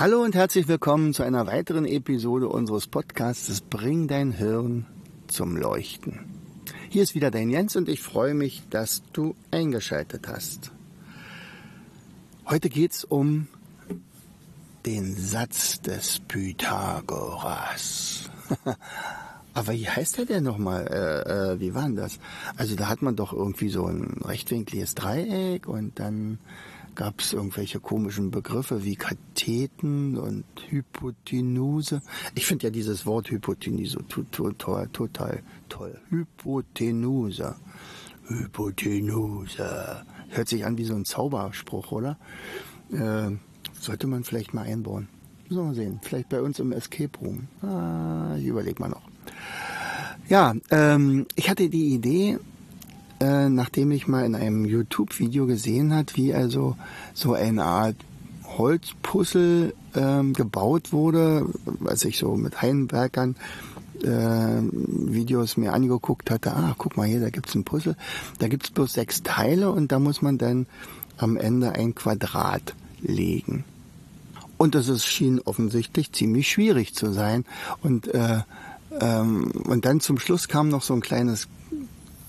Hallo und herzlich willkommen zu einer weiteren Episode unseres Podcasts Bring dein Hirn zum Leuchten. Hier ist wieder dein Jens und ich freue mich, dass du eingeschaltet hast. Heute geht es um den Satz des Pythagoras. Aber wie heißt der denn nochmal? Äh, äh, wie war denn das? Also da hat man doch irgendwie so ein rechtwinkliges Dreieck und dann gab es irgendwelche komischen Begriffe wie Katheten und Hypotenuse. Ich finde ja dieses Wort Hypotenuse total, total toll. Hypotenuse. Hypotenuse. Hört sich an wie so ein Zauberspruch, oder? Äh, sollte man vielleicht mal einbauen. Müssen wir mal sehen. Vielleicht bei uns im Escape Room. Ah, ich überlege mal noch. Ja, ähm, ich hatte die Idee, äh, nachdem ich mal in einem YouTube-Video gesehen hat, wie also so eine Art Holzpuzzle ähm, gebaut wurde, was ich so mit Heimwerkern äh, Videos mir angeguckt hatte. Ah, guck mal hier, da gibt's ein Puzzle. Da gibt's bloß sechs Teile und da muss man dann am Ende ein Quadrat legen. Und das ist, schien offensichtlich ziemlich schwierig zu sein. Und, äh, ähm, und dann zum Schluss kam noch so ein kleines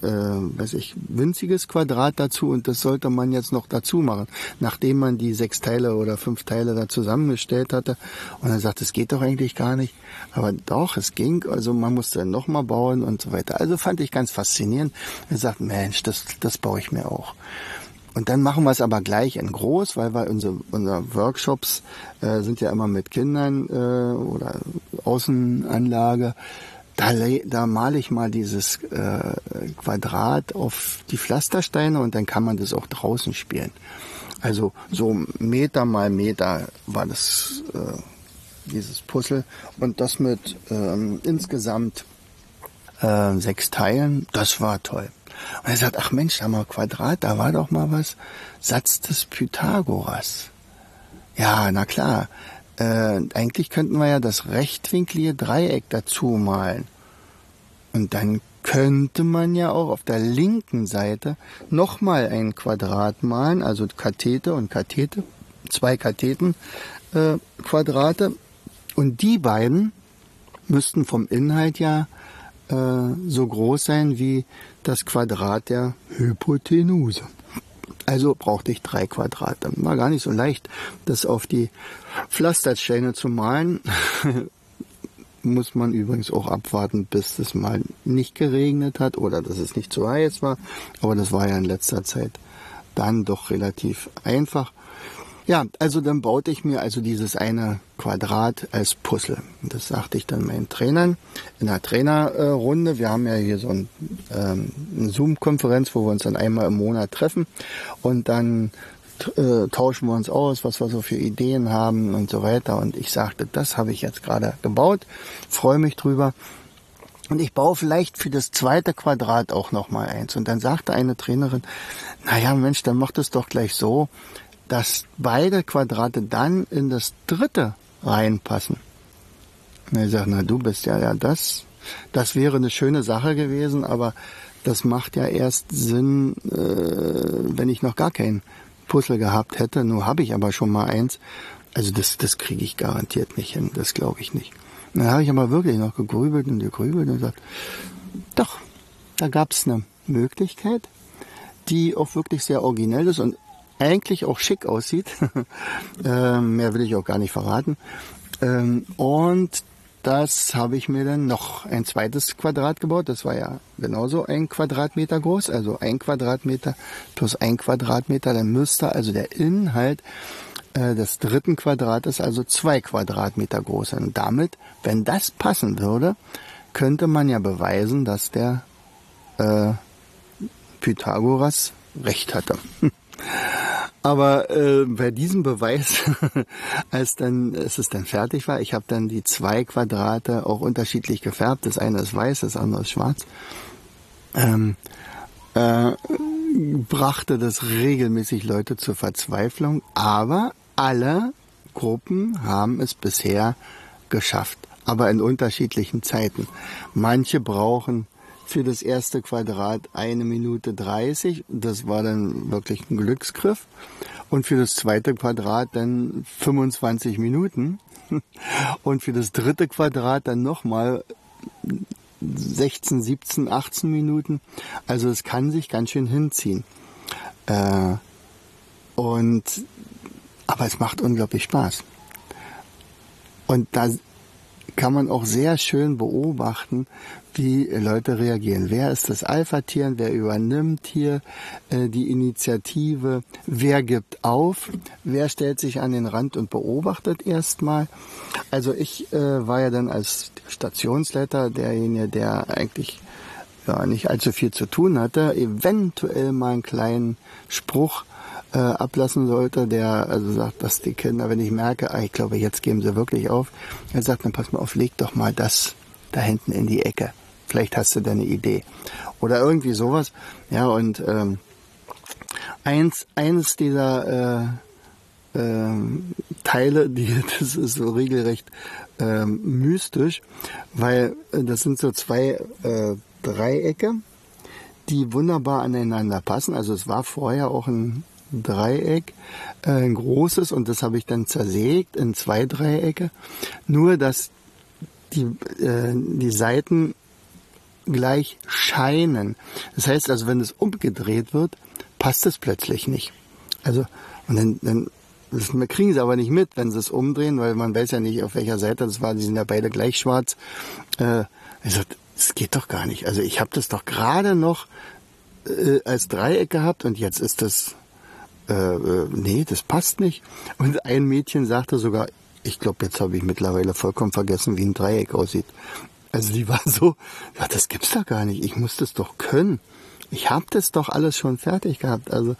äh, weiß ich, winziges Quadrat dazu und das sollte man jetzt noch dazu machen, nachdem man die sechs Teile oder fünf Teile da zusammengestellt hatte. Und er sagt, es geht doch eigentlich gar nicht. Aber doch, es ging, also man musste dann nochmal bauen und so weiter. Also fand ich ganz faszinierend. Er sagt, Mensch, das, das baue ich mir auch. Und dann machen wir es aber gleich in groß, weil wir unsere, unsere Workshops äh, sind ja immer mit Kindern äh, oder Außenanlage da, da male ich mal dieses äh, Quadrat auf die Pflastersteine und dann kann man das auch draußen spielen. Also so Meter mal Meter war das äh, dieses Puzzle und das mit ähm, insgesamt äh, sechs Teilen, das war toll. Und er sagt, ach Mensch, da mal Quadrat, da war doch mal was. Satz des Pythagoras. Ja, na klar äh, eigentlich könnten wir ja das rechtwinklige Dreieck dazu malen. Und dann könnte man ja auch auf der linken Seite nochmal ein Quadrat malen, also Kathete und Kathete, zwei Katheten äh, Quadrate. Und die beiden müssten vom Inhalt ja äh, so groß sein wie das Quadrat der Hypotenuse. Also brauchte ich drei Quadrate. War gar nicht so leicht, das auf die Pflastersteine zu malen. Muss man übrigens auch abwarten, bis es mal nicht geregnet hat oder dass es nicht zu heiß war. Aber das war ja in letzter Zeit dann doch relativ einfach. Ja, also dann baute ich mir also dieses eine Quadrat als Puzzle. Das sagte ich dann meinen Trainern in der Trainerrunde. Wir haben ja hier so ein, ähm, eine Zoom-Konferenz, wo wir uns dann einmal im Monat treffen und dann äh, tauschen wir uns aus, was wir so für Ideen haben und so weiter. Und ich sagte, das habe ich jetzt gerade gebaut, freue mich drüber. Und ich baue vielleicht für das zweite Quadrat auch noch mal eins. Und dann sagte eine Trainerin, naja Mensch, dann macht es doch gleich so, dass beide Quadrate dann in das dritte reinpassen. Und ich sage, na du bist ja, ja, das, das wäre eine schöne Sache gewesen, aber das macht ja erst Sinn, äh, wenn ich noch gar kein Puzzle gehabt hätte. Nur habe ich aber schon mal eins. Also das, das kriege ich garantiert nicht hin, das glaube ich nicht. Und dann habe ich aber wirklich noch gegrübelt und gegrübelt und gesagt, doch, da gab es eine Möglichkeit, die auch wirklich sehr originell ist und eigentlich auch schick aussieht. ähm, mehr will ich auch gar nicht verraten. Ähm, und das habe ich mir dann noch ein zweites Quadrat gebaut. Das war ja genauso ein Quadratmeter groß, also ein Quadratmeter plus ein Quadratmeter. Dann müsste also der Inhalt äh, des dritten Quadrates also zwei Quadratmeter groß sein. Und damit, wenn das passen würde, könnte man ja beweisen, dass der äh, Pythagoras recht hatte. Aber äh, bei diesem Beweis, als dann als es dann fertig war, ich habe dann die zwei Quadrate auch unterschiedlich gefärbt. Das eine ist weiß, das andere ist schwarz. Ähm, äh, brachte das regelmäßig Leute zur Verzweiflung, aber alle Gruppen haben es bisher geschafft, aber in unterschiedlichen Zeiten. Manche brauchen für das erste Quadrat eine Minute 30, das war dann wirklich ein Glücksgriff. Und für das zweite Quadrat dann 25 Minuten. Und für das dritte Quadrat dann nochmal 16, 17, 18 Minuten. Also es kann sich ganz schön hinziehen. Äh, und aber es macht unglaublich Spaß. Und da kann man auch sehr schön beobachten, wie Leute reagieren. Wer ist das Alpha-Tier? Wer übernimmt hier äh, die Initiative? Wer gibt auf? Wer stellt sich an den Rand und beobachtet erstmal? Also ich äh, war ja dann als Stationsleiter derjenige, der eigentlich ja, nicht allzu viel zu tun hatte, eventuell mal einen kleinen Spruch äh, ablassen sollte, der also sagt, dass die Kinder, wenn ich merke, ah, ich glaube, jetzt geben sie wirklich auf, er sagt, dann pass mal auf, leg doch mal das da hinten in die Ecke. Vielleicht hast du da eine Idee. Oder irgendwie sowas. Ja, und ähm, eins, eines dieser äh, äh, Teile, die, das ist so regelrecht äh, mystisch, weil äh, das sind so zwei äh, Dreiecke, die wunderbar aneinander passen. Also es war vorher auch ein Dreieck, äh, ein großes, und das habe ich dann zersägt in zwei Dreiecke. Nur, dass die, äh, die Seiten gleich scheinen. Das heißt also, wenn es umgedreht wird, passt es plötzlich nicht. Also, und dann, dann das kriegen sie aber nicht mit, wenn sie es umdrehen, weil man weiß ja nicht, auf welcher Seite das war. Die sind ja beide gleich schwarz. Äh, also, das geht doch gar nicht. Also ich habe das doch gerade noch äh, als Dreieck gehabt und jetzt ist das äh, äh, nee, das passt nicht. Und ein Mädchen sagte sogar, ich glaube, jetzt habe ich mittlerweile vollkommen vergessen, wie ein Dreieck aussieht. Also die war so, ja, das gibt's doch gar nicht. Ich muss das doch können. Ich habe das doch alles schon fertig gehabt. Also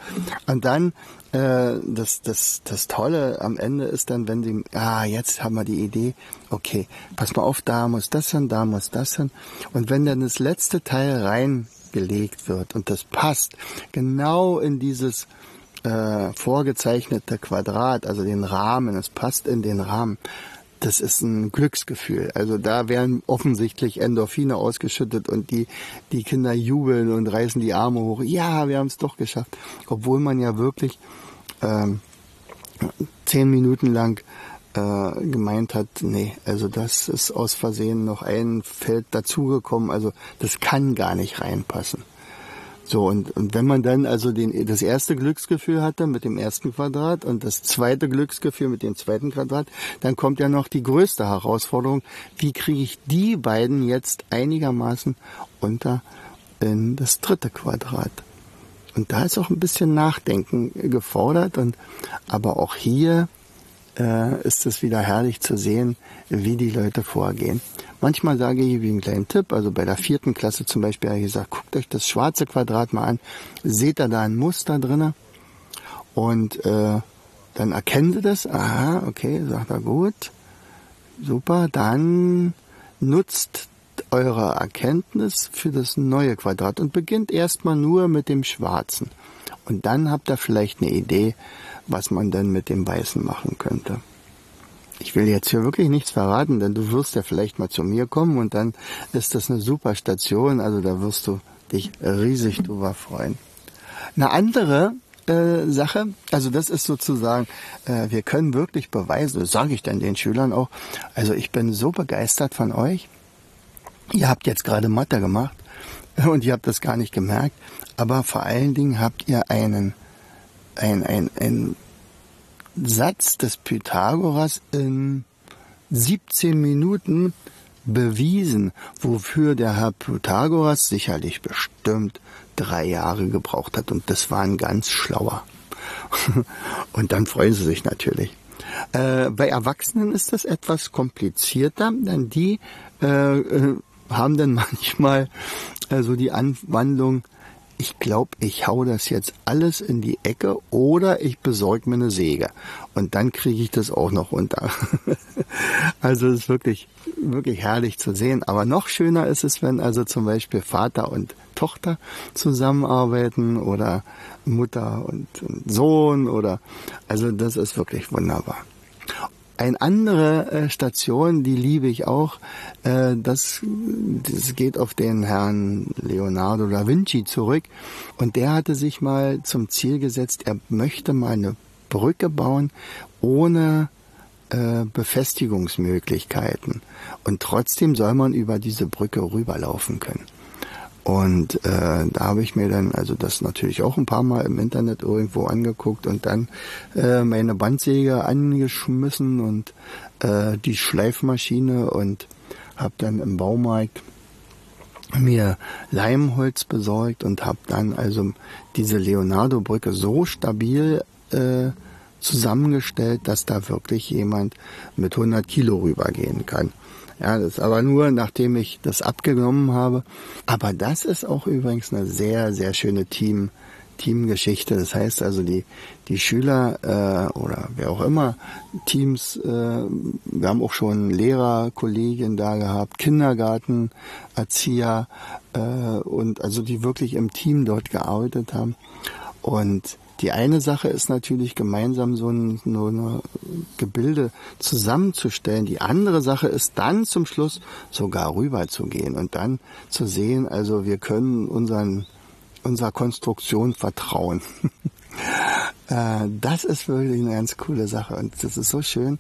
und dann äh, das das das Tolle am Ende ist dann, wenn sie ah jetzt haben wir die Idee. Okay, pass mal auf, da muss das hin, da muss das hin. Und wenn dann das letzte Teil reingelegt wird und das passt genau in dieses äh, vorgezeichnete Quadrat, also den Rahmen, es passt in den Rahmen, das ist ein Glücksgefühl. Also da werden offensichtlich Endorphine ausgeschüttet und die, die Kinder jubeln und reißen die Arme hoch. Ja, wir haben es doch geschafft. Obwohl man ja wirklich ähm, zehn Minuten lang äh, gemeint hat, nee, also das ist aus Versehen noch ein Feld dazugekommen, also das kann gar nicht reinpassen. So, und, und wenn man dann also den, das erste Glücksgefühl hatte mit dem ersten Quadrat und das zweite Glücksgefühl mit dem zweiten Quadrat, dann kommt ja noch die größte Herausforderung. Wie kriege ich die beiden jetzt einigermaßen unter in das dritte Quadrat? Und da ist auch ein bisschen Nachdenken gefordert und, aber auch hier äh, ist es wieder herrlich zu sehen, wie die Leute vorgehen. Manchmal sage ich wie einen kleinen Tipp, also bei der vierten Klasse zum Beispiel habe ich gesagt, guckt euch das schwarze Quadrat mal an, seht ihr da ein Muster drinne und äh, dann erkennen sie das, aha, okay, sagt er gut, super, dann nutzt eure Erkenntnis für das neue Quadrat und beginnt erstmal nur mit dem schwarzen. Und dann habt ihr vielleicht eine Idee, was man denn mit dem Weißen machen könnte. Ich will jetzt hier wirklich nichts verraten, denn du wirst ja vielleicht mal zu mir kommen und dann ist das eine super Station, also da wirst du dich riesig drüber freuen. Eine andere äh, Sache, also das ist sozusagen, äh, wir können wirklich beweisen, das sage ich dann den Schülern auch, also ich bin so begeistert von euch. Ihr habt jetzt gerade Mathe gemacht und ihr habt das gar nicht gemerkt, aber vor allen Dingen habt ihr einen ein, ein, ein Satz des Pythagoras in 17 Minuten bewiesen, wofür der Herr Pythagoras sicherlich bestimmt drei Jahre gebraucht hat. Und das war ein ganz schlauer. Und dann freuen sie sich natürlich. Äh, bei Erwachsenen ist das etwas komplizierter, denn die äh, äh, haben dann manchmal äh, so die Anwandlung, ich glaube, ich hau das jetzt alles in die Ecke oder ich besorge mir eine Säge. Und dann kriege ich das auch noch runter. also es ist wirklich, wirklich herrlich zu sehen. Aber noch schöner ist es, wenn also zum Beispiel Vater und Tochter zusammenarbeiten oder Mutter und, und Sohn oder, also das ist wirklich wunderbar. Eine andere äh, Station, die liebe ich auch, äh, das, das geht auf den Herrn Leonardo da Vinci zurück. Und der hatte sich mal zum Ziel gesetzt, er möchte mal eine Brücke bauen ohne äh, Befestigungsmöglichkeiten. Und trotzdem soll man über diese Brücke rüberlaufen können. Und äh, da habe ich mir dann also das natürlich auch ein paar Mal im Internet irgendwo angeguckt und dann äh, meine Bandsäge angeschmissen und äh, die Schleifmaschine und habe dann im Baumarkt mir Leimholz besorgt und habe dann also diese Leonardo-Brücke so stabil äh, zusammengestellt, dass da wirklich jemand mit 100 Kilo rübergehen kann. Ja, das ist aber nur, nachdem ich das abgenommen habe. Aber das ist auch übrigens eine sehr, sehr schöne Team, Teamgeschichte. Das heißt also, die, die Schüler äh, oder wer auch immer, Teams, äh, wir haben auch schon Lehrer, Kollegien da gehabt, Kindergarten, Erzieher äh, und also die wirklich im Team dort gearbeitet haben. Und die eine Sache ist natürlich gemeinsam so ein, so eine Gebilde zusammenzustellen. Die andere Sache ist dann zum Schluss sogar rüber zu gehen und dann zu sehen, also wir können unseren, unserer Konstruktion vertrauen. Äh, das ist wirklich eine ganz coole Sache und das ist so schön.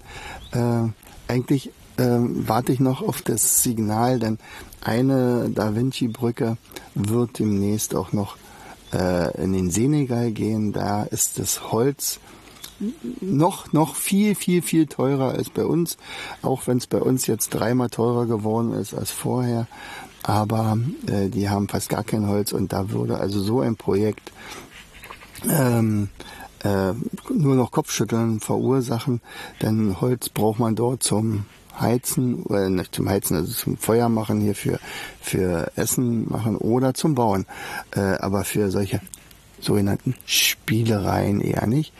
Äh, eigentlich ähm, warte ich noch auf das Signal, denn eine Da Vinci Brücke wird demnächst auch noch äh, in den Senegal gehen, da ist das Holz noch, noch viel, viel, viel teurer als bei uns, auch wenn es bei uns jetzt dreimal teurer geworden ist als vorher. Aber äh, die haben fast gar kein Holz. Und da würde also so ein Projekt ähm, äh, nur noch Kopfschütteln verursachen, denn Holz braucht man dort zum Heizen, oder nicht zum Heizen, also zum Feuer machen hier für, für Essen machen oder zum Bauen. Äh, aber für solche sogenannten Spielereien eher nicht.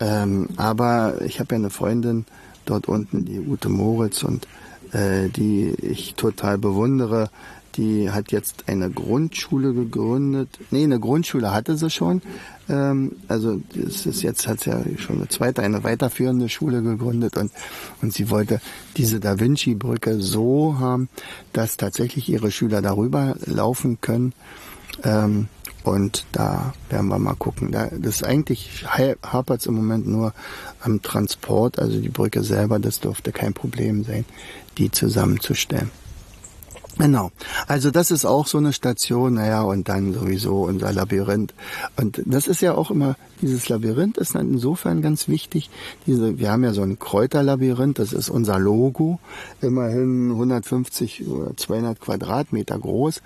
Ähm, aber ich habe ja eine Freundin dort unten, die Ute Moritz, und äh, die ich total bewundere, die hat jetzt eine Grundschule gegründet. Nee, eine Grundschule hatte sie schon. Ähm, also das ist jetzt hat sie ja schon eine zweite, eine weiterführende Schule gegründet und, und sie wollte diese Da Vinci-Brücke so haben, dass tatsächlich ihre Schüler darüber laufen können. Ähm, und da werden wir mal gucken. Da, das eigentlich hapert es im Moment nur am Transport, also die Brücke selber, das dürfte kein Problem sein, die zusammenzustellen. Genau. Also das ist auch so eine Station, naja, und dann sowieso unser Labyrinth. Und das ist ja auch immer, dieses Labyrinth ist dann insofern ganz wichtig. Diese, wir haben ja so ein Kräuterlabyrinth, das ist unser Logo, immerhin 150 oder 200 Quadratmeter groß,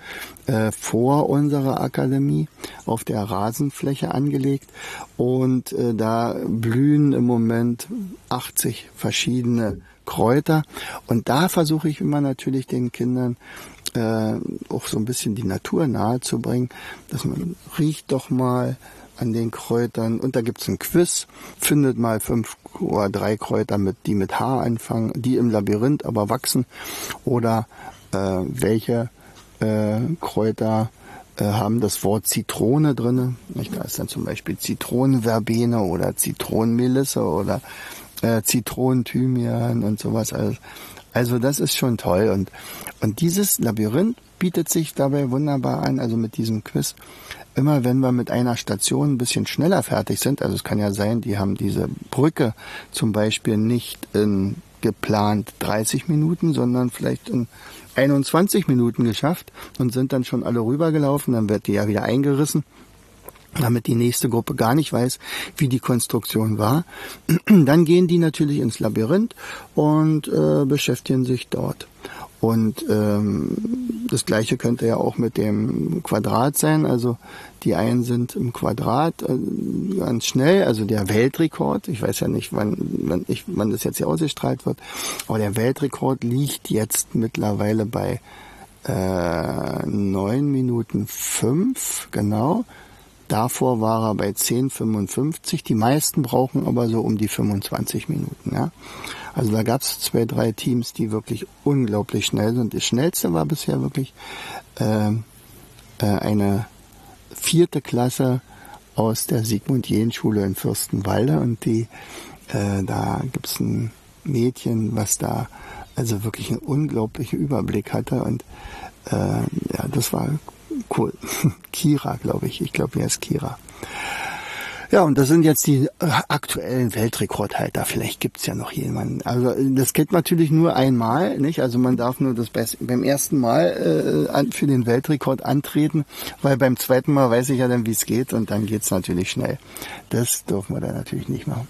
äh, vor unserer Akademie auf der Rasenfläche angelegt. Und äh, da blühen im Moment 80 verschiedene Kräuter. Und da versuche ich immer natürlich den Kindern äh, auch so ein bisschen die Natur nahe zu bringen, dass man riecht doch mal an den Kräutern. Und da gibt's ein Quiz, findet mal fünf oder drei Kräuter, mit, die mit H anfangen, die im Labyrinth aber wachsen. Oder äh, welche äh, Kräuter äh, haben das Wort Zitrone drinne. Da ist dann zum Beispiel Zitronenverbene oder Zitronenmelisse oder äh, Zitronen, Thymian und sowas. Also, also das ist schon toll. Und, und dieses Labyrinth bietet sich dabei wunderbar an, also mit diesem Quiz. Immer wenn wir mit einer Station ein bisschen schneller fertig sind, also es kann ja sein, die haben diese Brücke zum Beispiel nicht in geplant 30 Minuten, sondern vielleicht in 21 Minuten geschafft und sind dann schon alle rübergelaufen, dann wird die ja wieder eingerissen damit die nächste Gruppe gar nicht weiß, wie die Konstruktion war. Dann gehen die natürlich ins Labyrinth und äh, beschäftigen sich dort. Und ähm, das gleiche könnte ja auch mit dem Quadrat sein. Also die einen sind im Quadrat äh, ganz schnell, also der Weltrekord. Ich weiß ja nicht, wann, wann, ich, wann das jetzt hier ausgestrahlt wird, aber der Weltrekord liegt jetzt mittlerweile bei äh, 9 Minuten 5, genau. Davor war er bei 10,55. Die meisten brauchen aber so um die 25 Minuten. Ja. Also da gab es zwei, drei Teams, die wirklich unglaublich schnell sind. Das schnellste war bisher wirklich äh, äh, eine vierte Klasse aus der Sigmund Jähn Schule in Fürstenwalde und die äh, da gibt's ein Mädchen, was da also wirklich einen unglaublichen Überblick hatte und äh, ja, das war cool. Kira, glaube ich. Ich glaube, er ist Kira. Ja, und das sind jetzt die äh, aktuellen Weltrekordhalter. Vielleicht gibt's ja noch jemanden. Also das geht natürlich nur einmal, nicht? Also man darf nur das beim ersten Mal äh, für den Weltrekord antreten, weil beim zweiten Mal weiß ich ja dann, wie es geht und dann geht's natürlich schnell. Das dürfen wir dann natürlich nicht machen.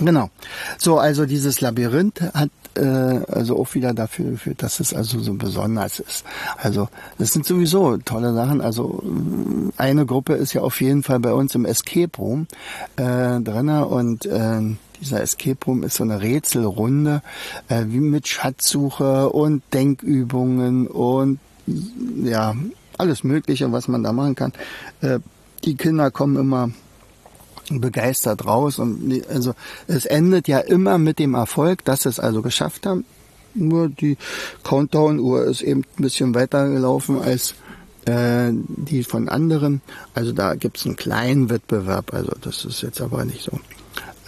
Genau. So, also dieses Labyrinth hat äh, also auch wieder dafür geführt, dass es also so besonders ist. Also das sind sowieso tolle Sachen. Also eine Gruppe ist ja auf jeden Fall bei uns im Escape Room äh, drinne und äh, dieser Escape Room ist so eine Rätselrunde, äh, wie mit Schatzsuche und Denkübungen und ja alles Mögliche, was man da machen kann. Äh, die Kinder kommen immer begeistert raus. Und also es endet ja immer mit dem Erfolg, dass sie es also geschafft haben. Nur die Countdown-Uhr ist eben ein bisschen weiter gelaufen als äh, die von anderen. Also da gibt's einen kleinen Wettbewerb. Also das ist jetzt aber nicht so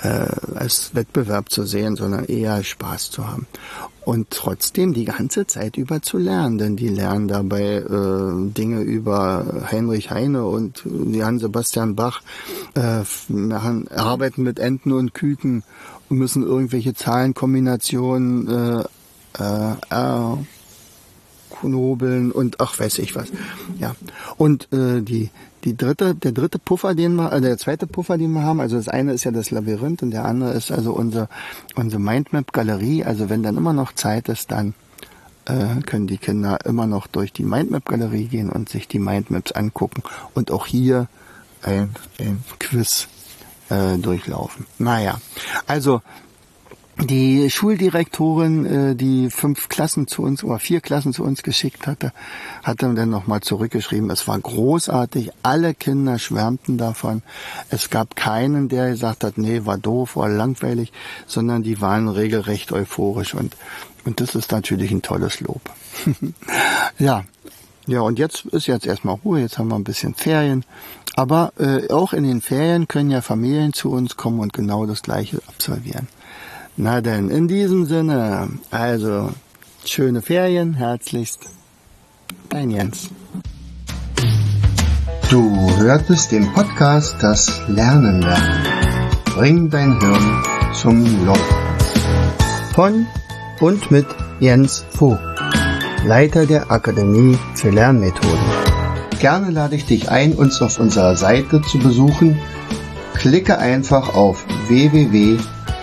äh, als Wettbewerb zu sehen, sondern eher Spaß zu haben. Und trotzdem die ganze Zeit über zu lernen, denn die lernen dabei äh, Dinge über Heinrich Heine und Johann Sebastian Bach, äh, machen, arbeiten mit Enten und Küken und müssen irgendwelche Zahlenkombinationen äh, äh, knobeln und ach weiß ich was. Ja. Und äh, die die dritte, der dritte Puffer, den wir, äh, der zweite Puffer, den wir haben, also das eine ist ja das Labyrinth und der andere ist also unsere, unsere Mindmap-Galerie. Also wenn dann immer noch Zeit ist, dann äh, können die Kinder immer noch durch die Mindmap-Galerie gehen und sich die Mindmaps angucken und auch hier ein, ein Quiz äh, durchlaufen. Naja, also die Schuldirektorin, äh, die fünf Klassen zu uns oder vier Klassen zu uns geschickt hatte, hat dann nochmal zurückgeschrieben, es war großartig, alle Kinder schwärmten davon. Es gab keinen, der gesagt hat, nee, war doof, war langweilig, sondern die waren regelrecht euphorisch und, und das ist natürlich ein tolles Lob. ja. Ja, und jetzt ist jetzt erstmal Ruhe, jetzt haben wir ein bisschen Ferien. Aber äh, auch in den Ferien können ja Familien zu uns kommen und genau das gleiche absolvieren. Na denn, in diesem Sinne, also schöne Ferien, herzlichst, dein Jens. Du hörtest den Podcast Das Lernen lernen. Bring dein Hirn zum Laufen. Von und mit Jens Vogt, Leiter der Akademie für Lernmethoden. Gerne lade ich dich ein, uns auf unserer Seite zu besuchen. Klicke einfach auf www